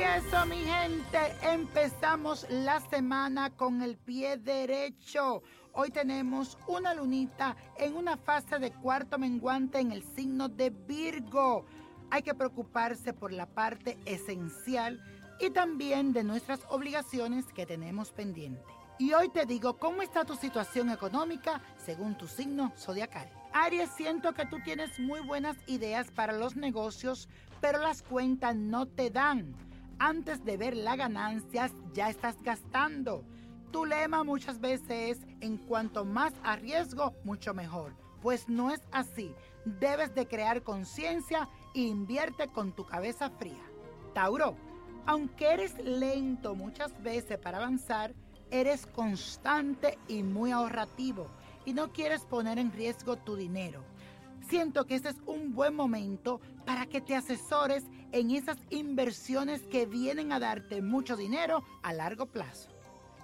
Eso, mi gente, empezamos la semana con el pie derecho. Hoy tenemos una lunita en una fase de cuarto menguante en el signo de Virgo. Hay que preocuparse por la parte esencial y también de nuestras obligaciones que tenemos pendiente. Y hoy te digo cómo está tu situación económica según tu signo zodiacal. Aries, siento que tú tienes muy buenas ideas para los negocios, pero las cuentas no te dan. Antes de ver las ganancias, ya estás gastando. Tu lema muchas veces es, en cuanto más arriesgo, mucho mejor. Pues no es así. Debes de crear conciencia e invierte con tu cabeza fría. Tauro, aunque eres lento muchas veces para avanzar, eres constante y muy ahorrativo y no quieres poner en riesgo tu dinero. Siento que este es un buen momento para que te asesores en esas inversiones que vienen a darte mucho dinero a largo plazo.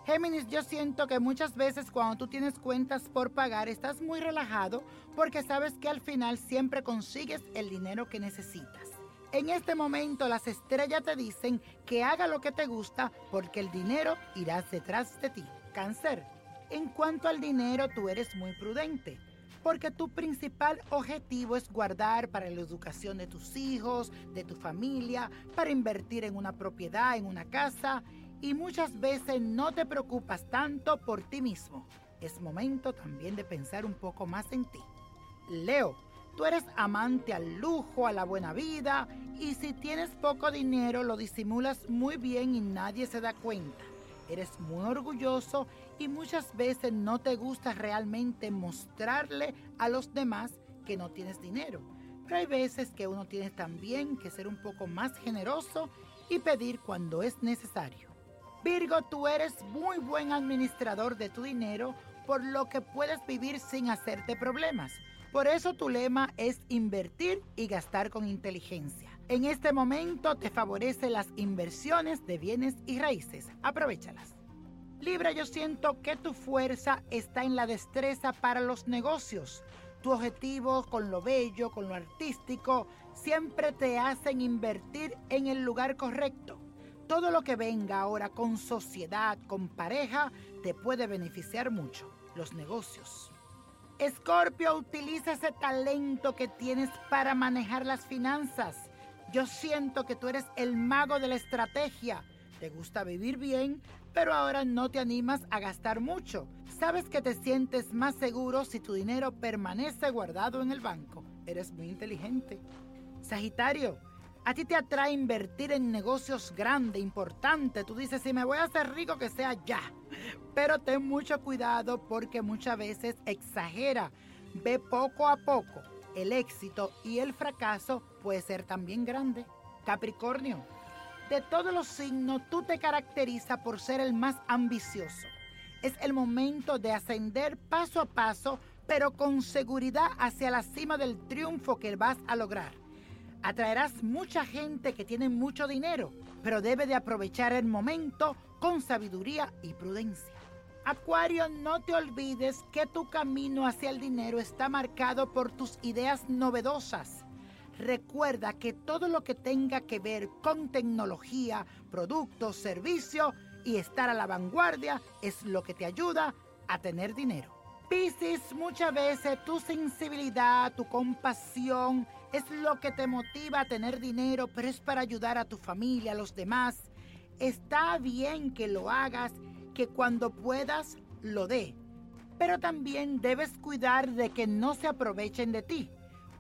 Géminis, yo siento que muchas veces cuando tú tienes cuentas por pagar estás muy relajado porque sabes que al final siempre consigues el dinero que necesitas. En este momento las estrellas te dicen que haga lo que te gusta porque el dinero irá detrás de ti. Cáncer, en cuanto al dinero tú eres muy prudente porque tu principal objetivo es guardar para la educación de tus hijos, de tu familia, para invertir en una propiedad, en una casa y muchas veces no te preocupas tanto por ti mismo. Es momento también de pensar un poco más en ti. Leo, tú eres amante al lujo, a la buena vida y si tienes poco dinero lo disimulas muy bien y nadie se da cuenta. Eres muy orgulloso y muchas veces no te gusta realmente mostrarle a los demás que no tienes dinero. Pero hay veces que uno tiene también que ser un poco más generoso y pedir cuando es necesario. Virgo, tú eres muy buen administrador de tu dinero, por lo que puedes vivir sin hacerte problemas. Por eso tu lema es invertir y gastar con inteligencia. En este momento te favorecen las inversiones de bienes y raíces. Aprovechalas. Libra, yo siento que tu fuerza está en la destreza para los negocios. Tu objetivo con lo bello, con lo artístico, siempre te hacen invertir en el lugar correcto todo lo que venga ahora con sociedad, con pareja, te puede beneficiar mucho. Los negocios. Escorpio, utiliza ese talento que tienes para manejar las finanzas. Yo siento que tú eres el mago de la estrategia. Te gusta vivir bien, pero ahora no te animas a gastar mucho. Sabes que te sientes más seguro si tu dinero permanece guardado en el banco. Eres muy inteligente. Sagitario, a ti te atrae invertir en negocios grandes, importantes. Tú dices, si me voy a hacer rico, que sea ya. Pero ten mucho cuidado porque muchas veces exagera. Ve poco a poco. El éxito y el fracaso puede ser también grande. Capricornio, de todos los signos, tú te caracterizas por ser el más ambicioso. Es el momento de ascender paso a paso, pero con seguridad hacia la cima del triunfo que vas a lograr. Atraerás mucha gente que tiene mucho dinero, pero debe de aprovechar el momento con sabiduría y prudencia. Acuario, no te olvides que tu camino hacia el dinero está marcado por tus ideas novedosas. Recuerda que todo lo que tenga que ver con tecnología, productos, servicios y estar a la vanguardia es lo que te ayuda a tener dinero. Piscis, muchas veces tu sensibilidad, tu compasión es lo que te motiva a tener dinero, pero es para ayudar a tu familia, a los demás. Está bien que lo hagas, que cuando puedas lo dé, pero también debes cuidar de que no se aprovechen de ti,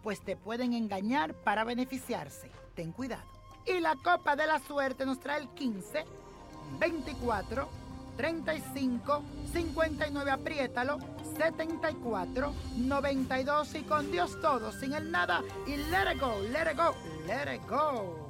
pues te pueden engañar para beneficiarse. Ten cuidado. Y la copa de la suerte nos trae el 15, 24, 35, 59, apriétalo, 74, 92 y con Dios todo, sin el nada y let it go, let it go, let it go.